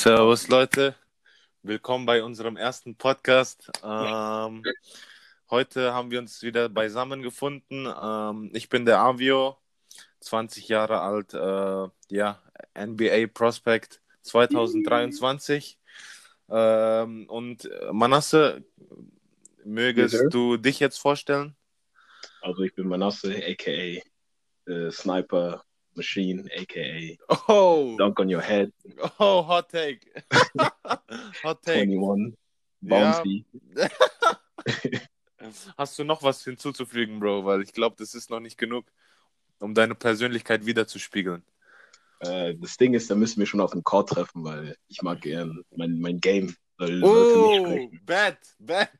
Servus Leute, willkommen bei unserem ersten Podcast. Ähm, heute haben wir uns wieder beisammen gefunden. Ähm, ich bin der Avio, 20 Jahre alt, äh, ja, NBA Prospect 2023. Ähm, und Manasse, mögest Bitte? du dich jetzt vorstellen? Also ich bin Manasse, aka äh, Sniper Machine, aka Oh, Dunk on Your Head, oh, Hot Take. Hot Take. 21, Ja. Bouncy. Hast du noch was hinzuzufügen, Bro? Weil ich glaube, das ist noch nicht genug, um deine Persönlichkeit wiederzuspiegeln. Äh, das Ding ist, da müssen wir schon auf dem Court treffen, weil ich mag gern mein, mein Game soll, Oh, bad, bad.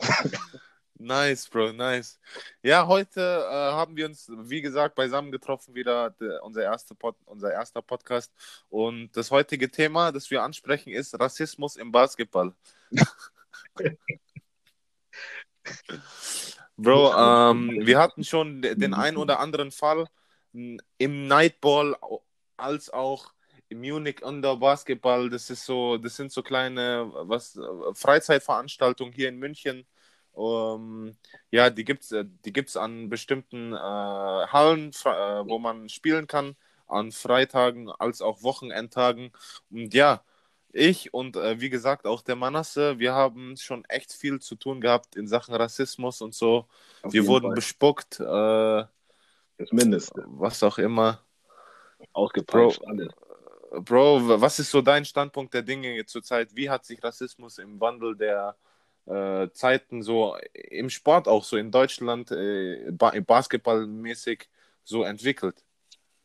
nice, Bro, nice. Ja, heute äh, haben wir uns, wie gesagt, beisammen getroffen, wieder der, unser, erste Pod, unser erster Podcast. Und das heutige Thema, das wir ansprechen, ist Rassismus im Basketball. Bro, ähm, wir hatten schon de- den einen oder anderen Fall m, im Nightball als auch im Munich Under Basketball. Das ist so, das sind so kleine was äh, Freizeitveranstaltungen hier in München. Ähm, ja, die gibt's, äh, die gibt's an bestimmten äh, Hallen, äh, wo man spielen kann, an Freitagen als auch Wochenendtagen. Und ja, ich und äh, wie gesagt auch der Manasse, wir haben schon echt viel zu tun gehabt in Sachen Rassismus und so. Auf Wir wurden Fall. bespuckt, äh, das Mindeste. was auch immer. Ausgepeitscht, alles. Bro, was ist so dein Standpunkt der Dinge zurzeit? Wie hat sich Rassismus im Wandel der äh, Zeiten so im Sport auch so in Deutschland äh, ba basketballmäßig so entwickelt?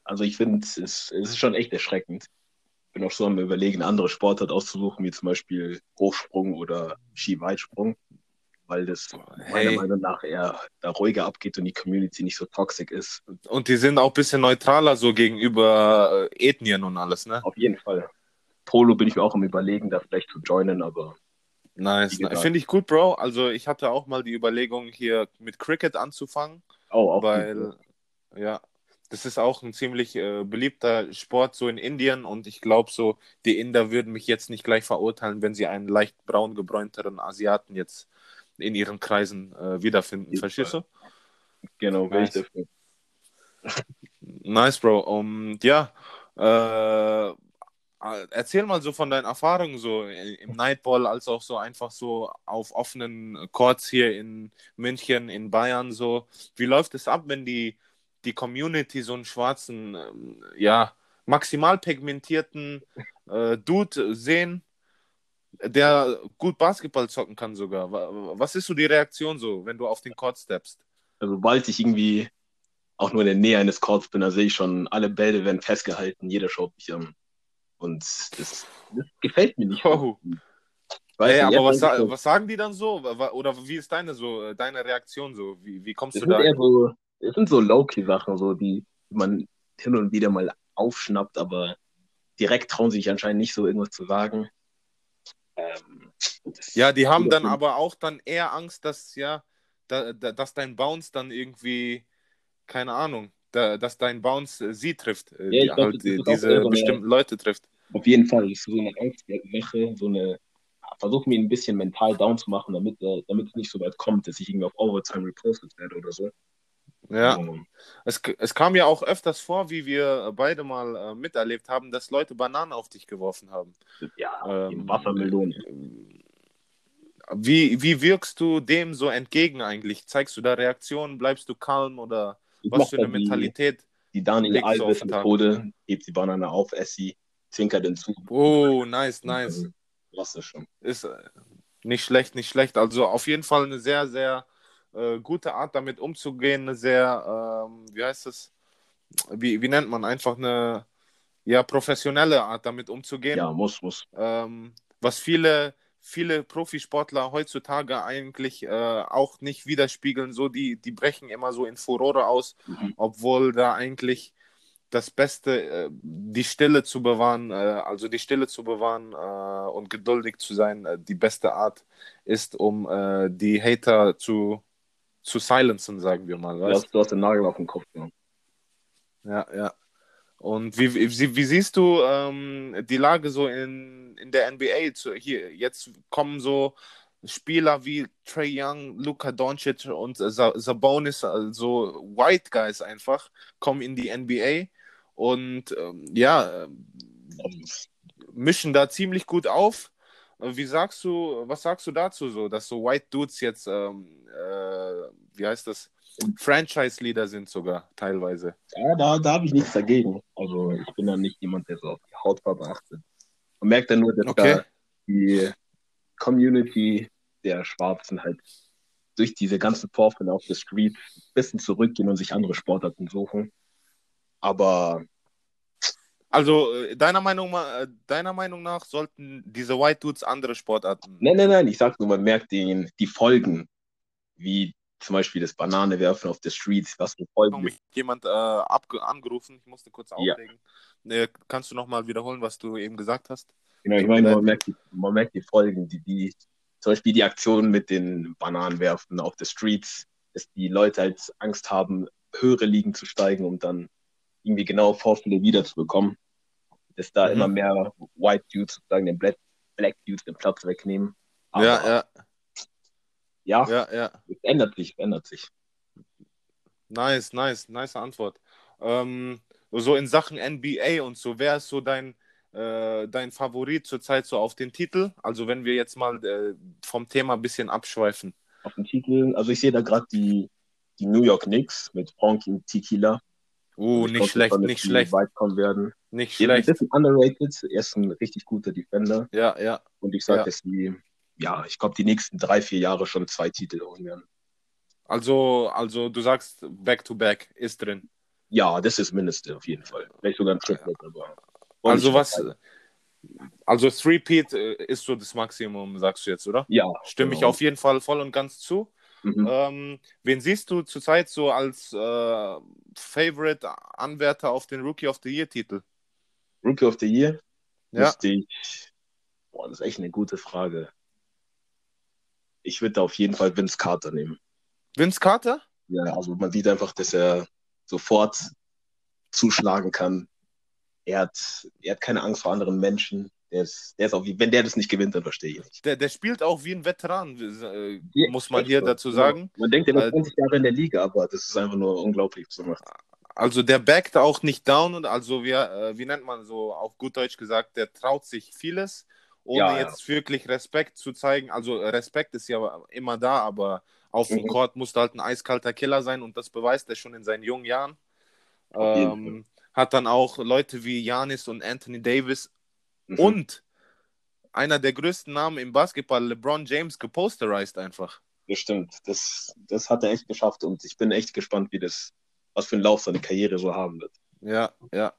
Also ich finde, es, es ist schon echt erschreckend. Bin auch so am überlegen, andere Sportarten auszusuchen, wie zum Beispiel Hochsprung oder Skiweitsprung, weil das meiner Hey, Meinung nach eher da ruhiger abgeht und die Community nicht so toxisch ist. und die sind auch ein bisschen neutraler so gegenüber äh, Ethnien und alles, ne? Auf jeden Fall. Polo bin ich mir auch am überlegen, da vielleicht zu joinen, aber Nice. Finde ich gut, Bro. Also ich hatte auch mal die Überlegung, hier mit Cricket anzufangen. oh, auch weil, ja, das ist auch ein ziemlich äh, beliebter Sport so in Indien und ich glaube so, die Inder würden mich jetzt nicht gleich verurteilen, wenn sie einen leicht braun gebräunteren Asiaten jetzt in ihren Kreisen äh, wiederfinden. jeden Verstehst du? genau, Nice. dafür. Nice, Bro. Und ja, äh, erzähl mal so von deinen Erfahrungen so im Nightball, als auch so einfach so auf offenen Courts hier in München, in Bayern so. Wie läuft es ab, wenn die, die Community so einen schwarzen, ähm, ja, maximal pigmentierten äh, Dude sehen, der gut Basketball zocken kann sogar? Wa- Was ist so die Reaktion so, wenn du auf den Court steppst? Also sobald ich irgendwie auch nur in der Nähe eines Courts bin, da sehe ich schon, alle Bälle werden festgehalten, jeder schaut mich an. Und das, das gefällt mir nicht. Oh. Weiß nicht, aber was, sa was sagen die dann so? Oder wie ist deine so äh, deine Reaktion so? Wie, wie kommst das du da? so, das sind so Low-Key-Sachen, so, die man hin und wieder mal aufschnappt, aber direkt trauen sie sich anscheinend nicht so irgendwas zu sagen. Ähm, Ja, die haben dann Ja. aber auch dann eher Angst, dass ja, da, da, dass dein Bounce dann irgendwie, keine Ahnung, da, dass dein Bounce äh, sie trifft, äh, Ja, die glaub, halt die, diese so eine- bestimmten Leute trifft. Auf jeden Fall ist so eine Angstsache, so eine, versuche mir ein bisschen mental down zu machen, damit, äh, damit es nicht so weit kommt, dass ich irgendwie auf Overtime repostet werde oder so. Ja, Ähm, es, es kam ja auch öfters vor, wie wir beide mal äh, miterlebt haben, dass Leute Bananen auf dich geworfen haben. ja, Ähm, Wassermelonen. Wie, wie wirkst du dem so entgegen eigentlich? Zeigst du da Reaktionen? Bleibst du calm oder was für eine Mentalität? die Daniel Alves? Methode, hebt die Banane auf, ess sie, zwinkert hinzu. Oh, nice, nice. Dann war's das schon. Ist äh, nicht schlecht, nicht schlecht. Also auf jeden Fall eine sehr, sehr äh, gute Art, damit umzugehen. Eine sehr, ähm, wie heißt es? Wie, wie nennt man? Einfach eine ja, professionelle Art, damit umzugehen. Ja, muss, muss. Ähm, was viele, viele Profisportler heutzutage eigentlich äh, auch nicht widerspiegeln. So, die, die brechen immer so in Furore aus, Mhm. obwohl da eigentlich das Beste, äh, die Stille zu bewahren, äh, also die Stille zu bewahren äh, und geduldig zu sein, äh, die beste Art ist, um äh, die Hater zu, zu silenzen, sagen wir mal. Du Weißt? hast, du hast den Nagel auf den Kopf genommen. Ja, ja. Und wie, wie, wie siehst du ähm, die Lage so in, in der NBA? Zu, hier, jetzt kommen so Spieler wie Trey Young, Luka Doncic und Sabonis, also White Guys einfach, kommen in die NBA und ähm, ja, mischen da ziemlich gut auf. Wie sagst du, was sagst du dazu so, dass so White Dudes jetzt, ähm, äh, wie heißt das, Franchise-Leader sind sogar teilweise? Ja, da, da habe ich nichts dagegen. Also ich bin da nicht jemand, der so auf die Hautfarbe achtet. Man merkt dann nur, dass okay. da die Community der Schwarzen halt durch diese ganzen Vorfälle auf der Street ein bisschen zurückgehen und sich andere Sportarten suchen. Aber. Also, äh, deiner Meinung, äh, deiner Meinung nach sollten diese White Dudes andere Sportarten. Nein, nein, nein, ich sag nur, man merkt den, die Folgen, wie zum Beispiel das Banane werfen auf der Street, was für Folgen. Mich jemand äh, angerufen, ich musste kurz auflegen. Ja. Kannst du nochmal wiederholen, was du eben gesagt hast? Genau, ich meine, man merkt, die, man merkt die Folgen, die, die zum Beispiel die Aktion mit den Bananenwerfen auf der Streets, dass die Leute halt Angst haben, höhere Ligen zu steigen, um dann irgendwie genau Vorfälle wiederzubekommen. Dass da mhm. immer mehr White Dudes sozusagen den Black, Black Dudes den Platz wegnehmen. Aber ja, ja. Ja, ja, ja. Es ändert sich, es ändert sich. Nice, nice, nice Antwort. Ähm, so in Sachen NBA und so, wer ist so dein, äh, dein Favorit zurzeit so auf den Titel? Also wenn wir jetzt mal äh, vom Thema ein bisschen abschweifen. Auf den Titel, also ich sehe da gerade die, die New York Knicks mit und Tequila. Uh, nicht schlecht, nicht schlecht. Weit kommen werden. Nicht schlecht. Ein bisschen underrated. Er ist ein richtig guter Defender. Ja, ja. Und ich sage, ja. dass die, ja, ich glaube, die nächsten drei, vier Jahre schon zwei Titel holen werden. Also, also du sagst Back-to-Back -back ist drin. Ja, das ist Mindeste auf jeden Fall. Vielleicht sogar ein Triplet, ja. aber also was, also Three-Peat äh, ist so das Maximum, sagst du jetzt, oder? Ja. Stimme genau. ich auf jeden Fall voll und ganz zu. Mhm. Ähm, wen siehst du zurzeit so als äh, Favorite-Anwärter auf den Rookie of the Year-Titel? Rookie of the Year? Ja. Ich... Boah, das ist echt eine gute Frage. Ich würde auf jeden Fall Vince Carter nehmen. Vince Carter? Ja, also man sieht einfach, dass er sofort zuschlagen kann, er hat, er hat keine Angst vor anderen Menschen. Der ist, der ist auch, wenn der das nicht gewinnt, dann verstehe ich nicht. Der, der spielt auch wie ein Veteran, äh, ja, muss man hier so. dazu sagen. Man denkt, er ist 20 Jahre in der Liga, aber das ist einfach nur unglaublich zu machen. Also der backt auch nicht down und also wie, äh, wie nennt man so auf gut Deutsch gesagt, der traut sich vieles, ohne ja, jetzt ja. wirklich Respekt zu zeigen. Also Respekt ist ja immer da, aber auf mhm. dem Court muss halt ein eiskalter Killer sein und das beweist er schon in seinen jungen Jahren. Ähm, hat dann auch Leute wie Janis und Anthony Davis mhm. und einer der größten Namen im Basketball, LeBron James, geposterized einfach. Das stimmt. Das, das hat er echt geschafft und ich bin echt gespannt, wie das, was für einen Lauf seine Karriere so haben wird. Ja, ja.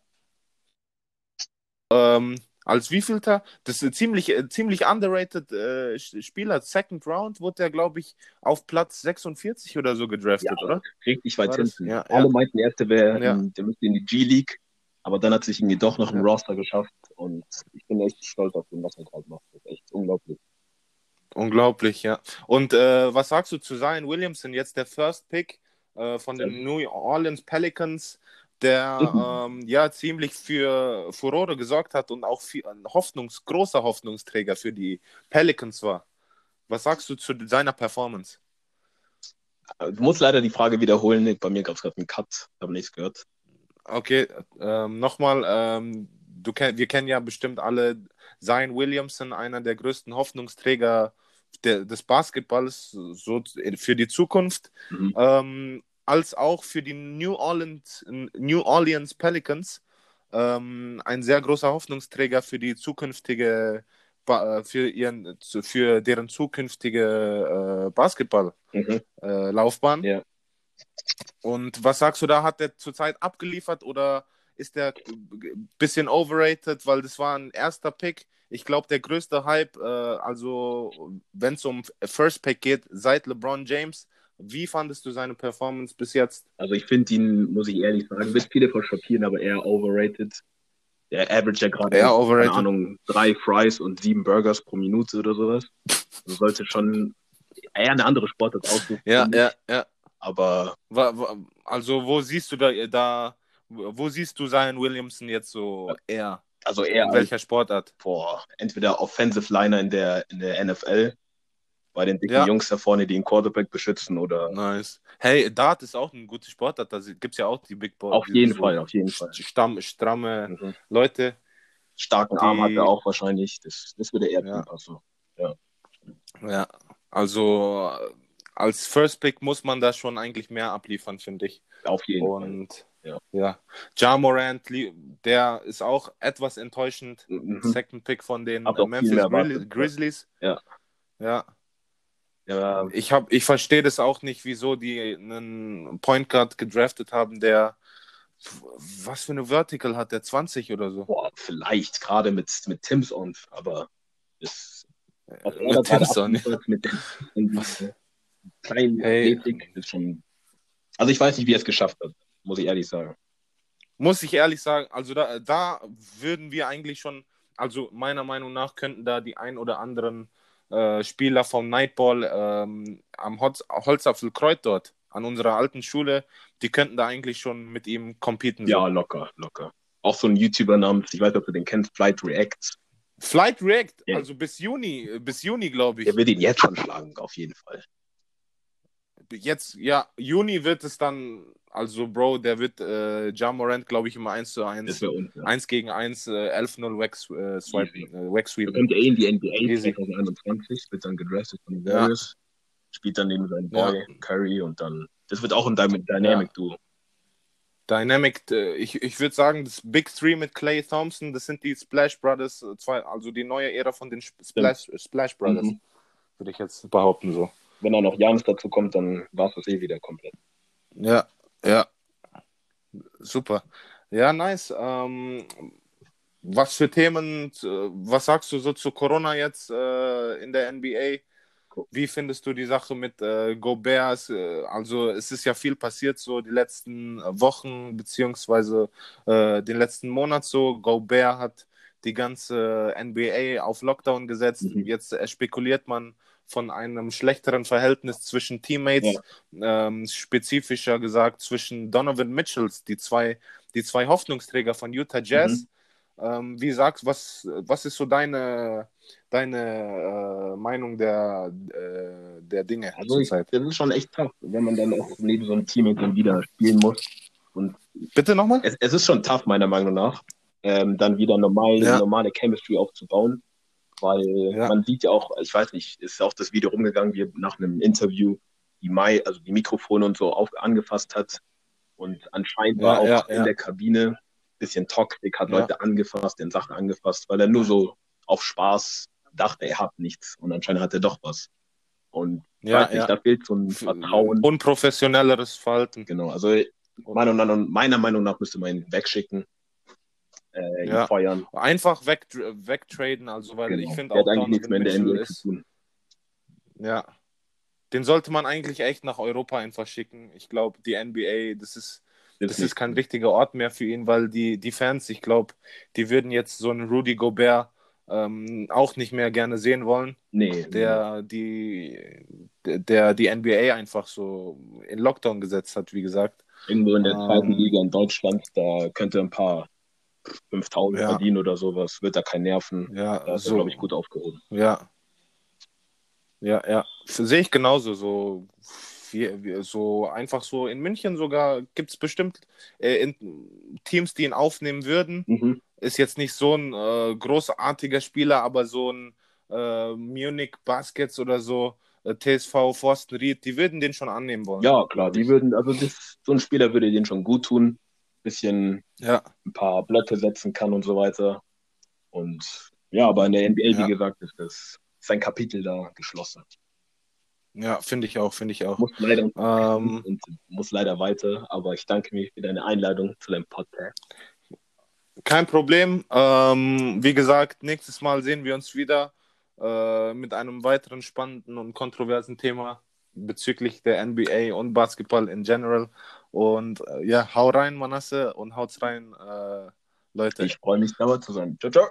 Ähm, als wievielter? Das ist ziemlich, äh, ziemlich underrated äh, Spieler. Second Round wurde er, glaube ich, auf Platz 46 oder so gedraftet, ja, oder? Richtig weit hinten. Ja, Alle ja. meinten, er wäre, ja. der müsste in die G-League, aber dann hat sich irgendwie doch noch ein Roster geschafft und ich bin echt stolz auf den, was er gerade macht. Das ist echt unglaublich. Unglaublich, ja. Und äh, was sagst du zu Zion Williamson, jetzt der First Pick äh, von den New Orleans Pelicans? Der mhm. ähm, ja ziemlich für Furore gesorgt hat und auch ein Hoffnungs großer Hoffnungsträger für die Pelicans war. Was sagst du zu seiner Performance? Du musst leider die Frage wiederholen. Bei mir gab es gerade einen Cut, habe nichts gehört. Okay, ähm, nochmal. Ähm, du kenn, wir kennen ja bestimmt alle Zion Williamson, einer der größten Hoffnungsträger der, des Basketballs so für die Zukunft. Mhm. Ähm, als auch für die New Orleans, New Orleans Pelicans ähm, ein sehr großer Hoffnungsträger für die zukünftige für ihren für deren zukünftige äh, Basketball-Laufbahn. Mhm. Äh, ja. Und was sagst du da? Hat der zurzeit abgeliefert oder ist der ein bisschen overrated, weil das war ein erster Pick? Ich glaube, der größte Hype, äh, also wenn es um First Pick geht, seit LeBron James, wie fandest du seine Performance bis jetzt? Also ich finde ihn, muss ich ehrlich sagen, wird viele verschockieren, aber eher overrated. Der average ja gerade, keine Ahnung, drei Fries und sieben Burgers pro Minute oder sowas. Also sollte schon eher eine andere Sportart aussuchen. Ja, ja, ja. Aber. Also wo siehst du da, da wo siehst du Zion Williamson jetzt so eher? Also eher In welcher Sportart? vor entweder Offensive Liner in der, in der NFL, bei den dicken Ja. Jungs da vorne, die den Quarterback beschützen oder Nice. Hey, Dart ist auch ein gutes Sportart. Da gibt es ja auch die Big Boy. auf die jeden so Fall, auf jeden Fall. Stamm, stramme Mhm. Leute. Starken Arm hat Die- er auch wahrscheinlich. Das, das würde eher Ja. ja. passen. Ja, also als First Pick muss man da schon eigentlich mehr abliefern, finde ich. Auf jeden Fall. Und Ja. ja, Ja Morant, der ist auch etwas enttäuschend. Mhm. Second Pick von den Memphis. Grizzlies. Ja. Ja, Ja, ich, hab, ich verstehe das auch nicht, wieso die einen Point Guard gedraftet haben, der was für eine Vertical hat der 20 oder so. boah, vielleicht gerade mit, mit Tims on, aber er da Mit gerade Timson. abliefert mit dem kleinen Hey. Athletik ist schon. Also ich weiß nicht, wie er es geschafft hat, muss ich ehrlich sagen. Muss ich ehrlich sagen, also da, da würden wir eigentlich schon, also meiner Meinung nach könnten da die ein oder anderen äh, Spieler vom Nightball ähm, am Holz, Holzapfelkreuz dort an unserer alten Schule, die könnten da eigentlich schon mit ihm competen. Ja, So. locker, locker. Auch so ein YouTuber namens, ich weiß nicht, ob du den kennst, Flight Reacts. Flight React, Ja. also bis Juni, bis Juni glaube ich. Der wird ihn jetzt schon schlagen, auf jeden Fall. Jetzt, ja, Juni wird es dann, also Bro, der wird äh, Ja Morant, glaube ich, immer 1 zu 1. Das wäre unfair. 1 gegen 1, äh, 11-0 Wax, äh, swipen, Easy. äh, Wax Er sweepen. kommt ja eh in die NBA Easy. 2021, wird dann gedraftet von den Ja. Warriors, spielt dann neben seinem Ja. Boy Curry und dann, das wird auch ein Dy- Dynamic-Duo. Dynamic, äh, ich, ich würde sagen, das Big Three mit Clay Thompson, das sind die Splash Brothers, äh, zwei, also die neue Ära von den Sp- Splash, Splash Brothers, Mhm. würde ich jetzt behaupten so. Wenn auch noch Janis dazu kommt, dann war es das eh wieder komplett. Ja, ja. Super. Ja, nice. Ähm, was für Themen, äh, was sagst du so zu Corona jetzt äh, in der NBA? Wie findest du die Sache mit äh, Gobert? Äh, Also es ist ja viel passiert so die letzten Wochen beziehungsweise äh, den letzten Monat so. Gobert hat die ganze NBA auf Lockdown gesetzt. Mhm. Jetzt spekuliert man von einem schlechteren Verhältnis zwischen Teammates, ähm, spezifischer gesagt zwischen Donovan Mitchells, die zwei, die zwei Hoffnungsträger von Utah Jazz. Mhm. Ähm, wie sagst was, was ist so deine, deine äh, Meinung der, äh, der Dinge Also zurzeit? das ist schon echt tough, wenn man dann auch neben so einem Teammate dann wieder spielen muss. Und Bitte nochmal? es, es ist schon tough, meiner Meinung nach, ähm, dann wieder normal, Ja. normale Chemistry aufzubauen. Weil Ja. man sieht ja auch, ich weiß nicht, ist auch das Video rumgegangen, wie nach einem Interview die Mai, also die Mikrofone und so auf, angefasst hat. Und anscheinend war Ja, auch ja, in der Kabine ein bisschen Toxik, hat. Leute angefasst, den Sachen angefasst, weil er nur so auf Spaß dachte, er hat nichts. Und anscheinend hat er doch was. Und Ja, nicht, da fehlt so ein Vertrauen. Unprofessionelleres Verhalten. Genau, also meiner, Meinung- meiner Meinung nach müsste man ihn wegschicken, äh, Ja. feuern. Einfach weg, wegtraden, also weil Genau. ich finde Der auch hat eigentlich nichts mehr in der zu ist, tun. ja, den sollte man eigentlich echt nach Europa einfach schicken. Ich glaube, die NBA, das ist Das ist kein richtiger Ort mehr für ihn, weil die, die Fans, ich glaube, die würden jetzt so einen Rudy Gobert ähm, auch nicht mehr gerne sehen wollen, Nee, der die, der die NBA einfach so in Lockdown gesetzt hat, wie gesagt. irgendwo in der Ähm, zweiten Liga in Deutschland, da könnte ein paar 5000 Ja. verdienen oder sowas, wird da kein Nerven. Ja, Da ist so, glaube ich, gut aufgehoben. ja. Ja, ja. Sehe ich genauso. So, wie, wie, so einfach so in München sogar gibt es bestimmt äh, in, Teams, die ihn aufnehmen würden. Mhm. ist jetzt nicht so ein äh, großartiger Spieler, aber so ein äh, Munich Baskets oder so, äh, TSV Forstenried, die würden den schon annehmen wollen. Ja, klar, die würden, also das, so ein Spieler würde den schon gut tun, bisschen Ja, ein paar Blöcke setzen kann und so weiter. Und ja, aber in der NBA, Ja. wie gesagt, ist das sein Kapitel da geschlossen. ja finde ich auch, finde ich auch. Muss leider, Ähm, und muss leider weiter, aber ich danke mir für deine Einladung zu deinem Podcast. kein Problem. Ähm, wie gesagt, nächstes Mal sehen wir uns wieder äh, mit einem weiteren spannenden und kontroversen Thema bezüglich der NBA und Basketball in general. Und äh, ja, hau rein, Manasse, und haut's rein, äh, Leute. Ich freue mich, dabei zu sein. Ciao, ciao.